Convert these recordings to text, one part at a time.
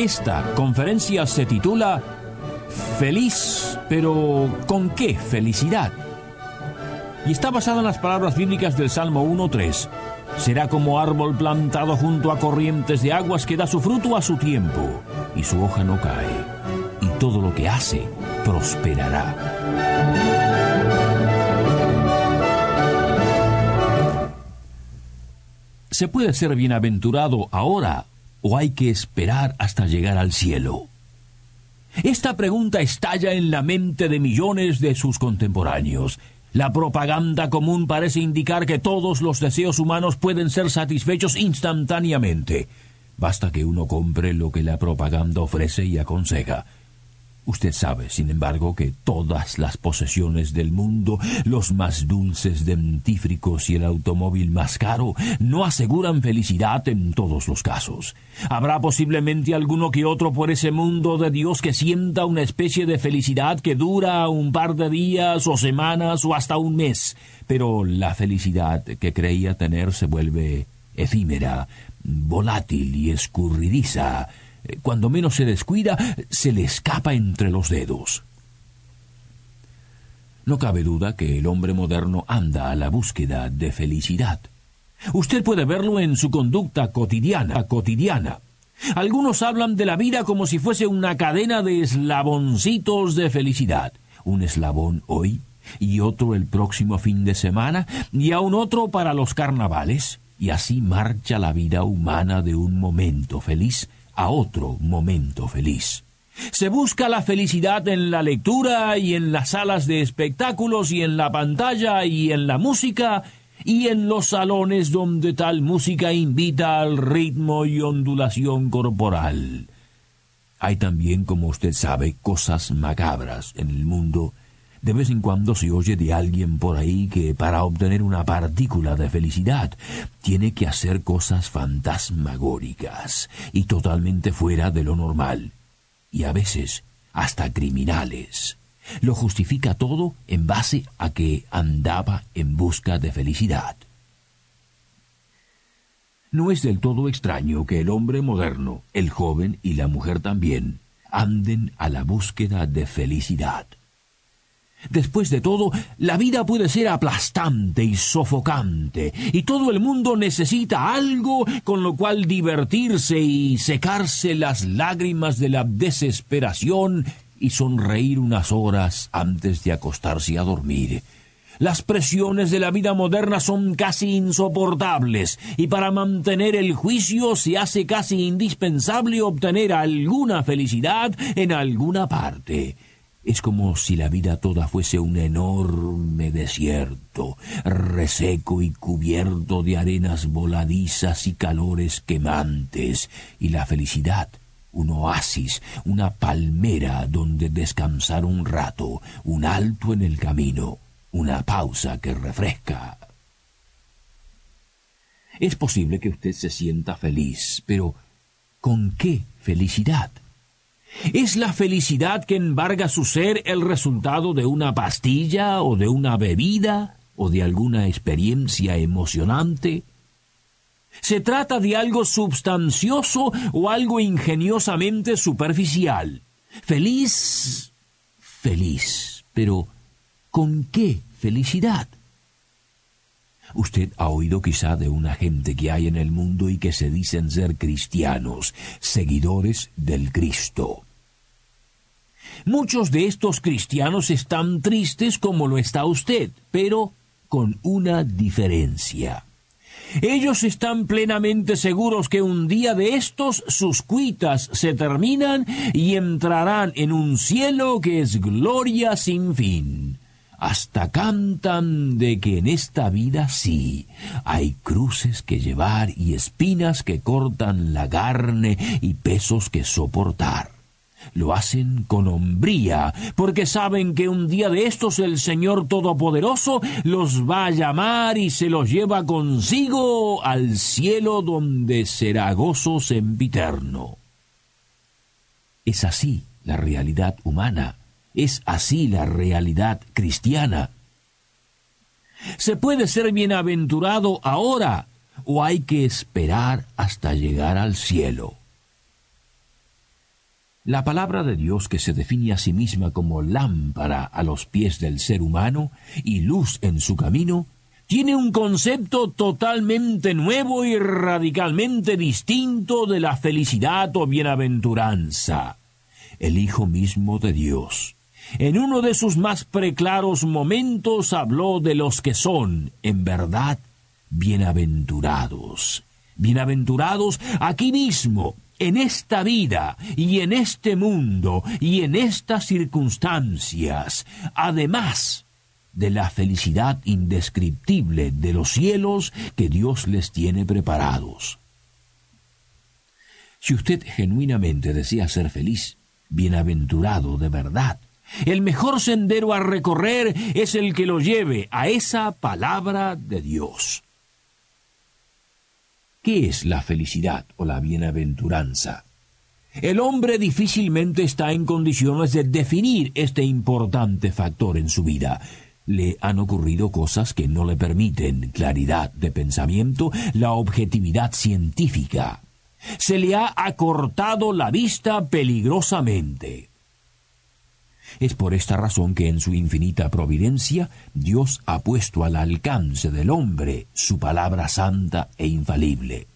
Esta conferencia se titula Feliz, pero ¿con qué felicidad? Y está basada en las palabras bíblicas del Salmo 1.3. Será como árbol plantado junto a corrientes de aguas que da su fruto a su tiempo, y su hoja no cae, y todo lo que hace prosperará. ¿Se puede ser bienaventurado ahora o hay que esperar hasta llegar al cielo? Esta pregunta estalla en la mente de millones de sus contemporáneos. La propaganda común parece indicar que todos los deseos humanos pueden ser satisfechos instantáneamente. Basta que uno compre lo que la propaganda ofrece y aconseja. Usted sabe, sin embargo, que todas las posesiones del mundo, los más dulces dentífricos y el automóvil más caro, no aseguran felicidad en todos los casos. Habrá posiblemente alguno que otro por ese mundo de Dios que sienta una especie de felicidad que dura un par de días o semanas o hasta un mes, pero la felicidad que creía tener se vuelve efímera, volátil y escurridiza, cuando menos se descuida, se le escapa entre los dedos. No cabe duda que el hombre moderno anda a la búsqueda de felicidad. Usted puede verlo en su conducta cotidiana, cotidiana. Algunos hablan de la vida como si fuese una cadena de eslaboncitos de felicidad. Un eslabón hoy y otro el próximo fin de semana y aún otro para los carnavales. Y así marcha la vida humana de un momento feliz a otro momento feliz. Se busca la felicidad en la lectura y en las salas de espectáculos y en la pantalla y en la música y en los salones donde tal música invita al ritmo y ondulación corporal. Hay también, como usted sabe, cosas macabras en el mundo de vez en cuando se oye de alguien por ahí que para obtener una partícula de felicidad tiene que hacer cosas fantasmagóricas y totalmente fuera de lo normal, y a veces hasta criminales. Lo justifica todo en base a que andaba en busca de felicidad. No es del todo extraño que el hombre moderno, el joven y la mujer también, anden a la búsqueda de felicidad. Después de todo, la vida puede ser aplastante y sofocante, y todo el mundo necesita algo con lo cual divertirse y secarse las lágrimas de la desesperación y sonreír unas horas antes de acostarse a dormir. Las presiones de la vida moderna son casi insoportables, y para mantener el juicio se hace casi indispensable obtener alguna felicidad en alguna parte. Es como si la vida toda fuese un enorme desierto, reseco y cubierto de arenas voladizas y calores quemantes, y la felicidad un oasis, una palmera donde descansar un rato, un alto en el camino, una pausa que refresca. Es posible que usted se sienta feliz, pero ¿con qué felicidad? ¿Es la felicidad que embarga su ser el resultado de una pastilla o de una bebida o de alguna experiencia emocionante? ¿Se trata de algo substancioso o algo ingeniosamente superficial? Feliz, feliz, pero ¿con qué felicidad? Usted ha oído quizá de una gente que hay en el mundo y que se dicen ser cristianos, seguidores del Cristo. Muchos de estos cristianos están tristes como lo está usted, pero con una diferencia. Ellos están plenamente seguros que un día de estos sus cuitas se terminan y entrarán en un cielo que es gloria sin fin hasta cantan de que en esta vida sí hay cruces que llevar y espinas que cortan la carne y pesos que soportar. lo hacen con hombría, porque saben que un día de estos el Señor Todopoderoso los va a llamar y se los lleva consigo al cielo donde será gozo sempiterno. Es así la realidad humana, es así la realidad cristiana. ¿Se puede ser bienaventurado ahora o hay que esperar hasta llegar al cielo? La palabra de Dios que se define a sí misma como lámpara a los pies del ser humano y luz en su camino, tiene un concepto totalmente nuevo y radicalmente distinto de la felicidad o bienaventuranza. El Hijo mismo de Dios. En uno de sus más preclaros momentos habló de los que son, en verdad, bienaventurados. Bienaventurados aquí mismo, en esta vida y en este mundo y en estas circunstancias, además de la felicidad indescriptible de los cielos que Dios les tiene preparados. Si usted genuinamente desea ser feliz, bienaventurado de verdad, el mejor sendero a recorrer es el que lo lleve a esa palabra de Dios. ¿Qué es la felicidad o la bienaventuranza? El hombre difícilmente está en condiciones de definir este importante factor en su vida. Le han ocurrido cosas que no le permiten claridad de pensamiento, la objetividad científica. Se le ha acortado la vista peligrosamente. Es por esta razón que en su infinita providencia Dios ha puesto al alcance del hombre su palabra santa e infalible.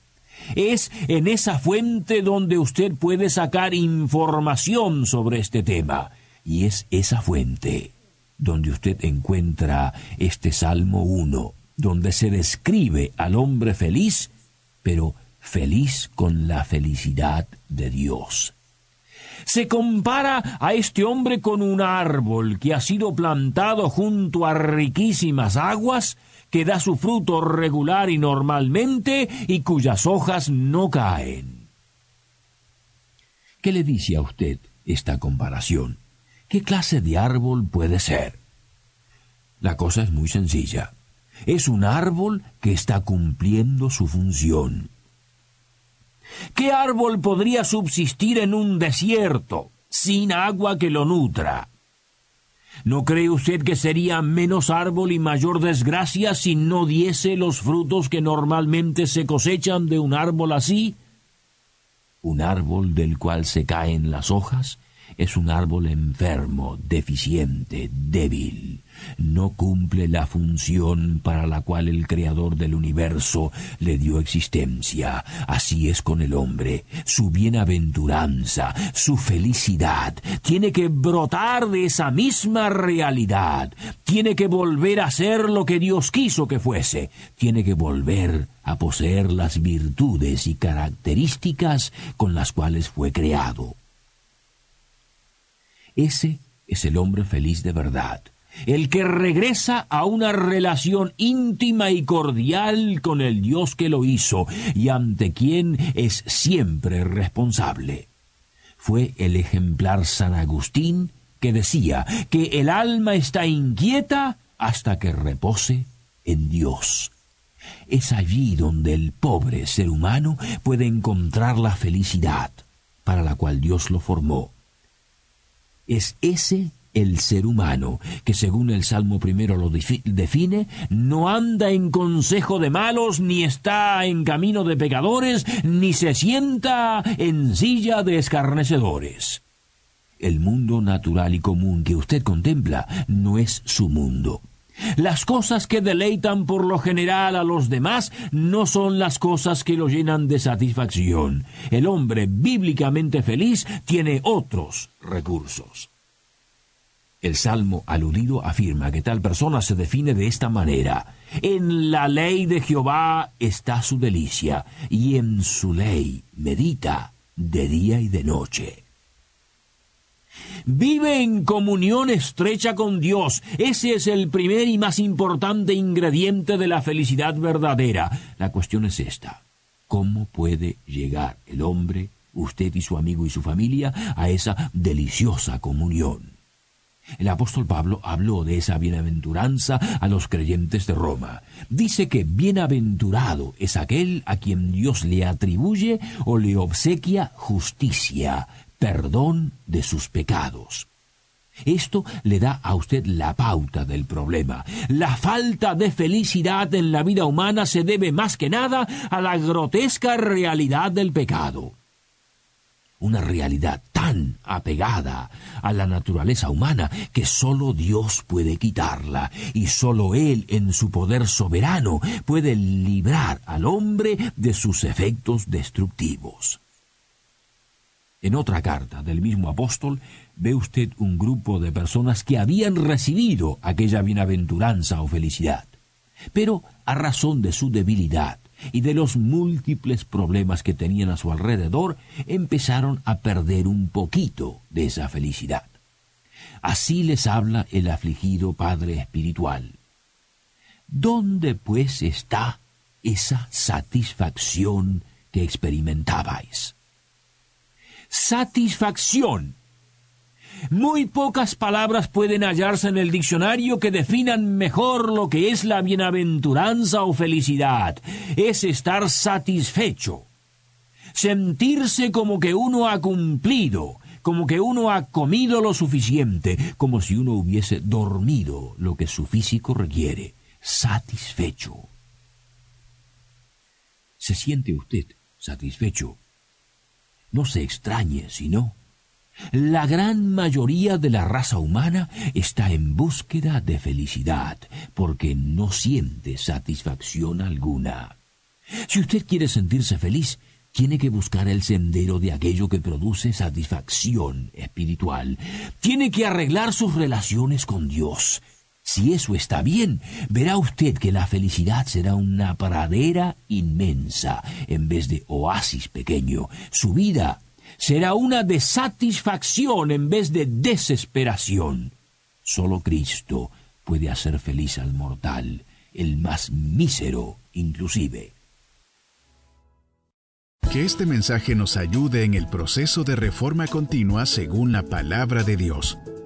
Es en esa fuente donde usted puede sacar información sobre este tema, y es esa fuente donde usted encuentra este Salmo 1, donde se describe al hombre feliz, pero feliz con la felicidad de Dios. Se compara a este hombre con un árbol que ha sido plantado junto a riquísimas aguas, que da su fruto regular y normalmente y cuyas hojas no caen. ¿Qué le dice a usted esta comparación? ¿Qué clase de árbol puede ser? La cosa es muy sencilla. Es un árbol que está cumpliendo su función. ¿Qué árbol podría subsistir en un desierto, sin agua que lo nutra? ¿No cree usted que sería menos árbol y mayor desgracia si no diese los frutos que normalmente se cosechan de un árbol así? Un árbol del cual se caen las hojas es un árbol enfermo, deficiente, débil no cumple la función para la cual el Creador del universo le dio existencia. Así es con el hombre. Su bienaventuranza, su felicidad, tiene que brotar de esa misma realidad. Tiene que volver a ser lo que Dios quiso que fuese. Tiene que volver a poseer las virtudes y características con las cuales fue creado. Ese es el hombre feliz de verdad el que regresa a una relación íntima y cordial con el Dios que lo hizo y ante quien es siempre responsable. Fue el ejemplar San Agustín que decía que el alma está inquieta hasta que repose en Dios. Es allí donde el pobre ser humano puede encontrar la felicidad para la cual Dios lo formó. Es ese el ser humano, que según el Salmo primero lo define, no anda en consejo de malos, ni está en camino de pecadores, ni se sienta en silla de escarnecedores. El mundo natural y común que usted contempla no es su mundo. Las cosas que deleitan por lo general a los demás no son las cosas que lo llenan de satisfacción. El hombre bíblicamente feliz tiene otros recursos. El salmo aludido afirma que tal persona se define de esta manera. En la ley de Jehová está su delicia, y en su ley medita de día y de noche. Vive en comunión estrecha con Dios. Ese es el primer y más importante ingrediente de la felicidad verdadera. La cuestión es esta. ¿Cómo puede llegar el hombre usted y su amigo y su familia, a esa deliciosa comunión. El apóstol Pablo habló de esa bienaventuranza a los creyentes de Roma. Dice que bienaventurado es aquel a quien Dios le atribuye o le obsequia justicia, perdón de sus pecados. Esto le da a usted la pauta del problema. La falta de felicidad en la vida humana se debe más que nada a la grotesca realidad del pecado. Una realidad tan apegada a la naturaleza humana que sólo Dios puede quitarla y sólo Él en su poder soberano puede librar al hombre de sus efectos destructivos. En otra carta del mismo apóstol ve usted un grupo de personas que habían recibido aquella bienaventuranza o felicidad, pero a razón de su debilidad y de los múltiples problemas que tenían a su alrededor, empezaron a perder un poquito de esa felicidad. Así les habla el afligido Padre Espiritual. ¿Dónde pues está esa satisfacción que experimentabais? Satisfacción. Muy pocas palabras pueden hallarse en el diccionario que definan mejor lo que es la bienaventuranza o felicidad. Es estar satisfecho. Sentirse como que uno ha cumplido, como que uno ha comido lo suficiente, como si uno hubiese dormido lo que su físico requiere. Satisfecho. ¿Se siente usted satisfecho? No se extrañe, sino la gran mayoría de la raza humana está en búsqueda de felicidad, porque no siente satisfacción alguna. Si usted quiere sentirse feliz, tiene que buscar el sendero de aquello que produce satisfacción espiritual. Tiene que arreglar sus relaciones con Dios. Si eso está bien, verá usted que la felicidad será una pradera inmensa en vez de oasis pequeño. Su vida será una de satisfacción en vez de desesperación. Solo Cristo puede hacer feliz al mortal, el más mísero inclusive. Que este mensaje nos ayude en el proceso de reforma continua según la palabra de Dios.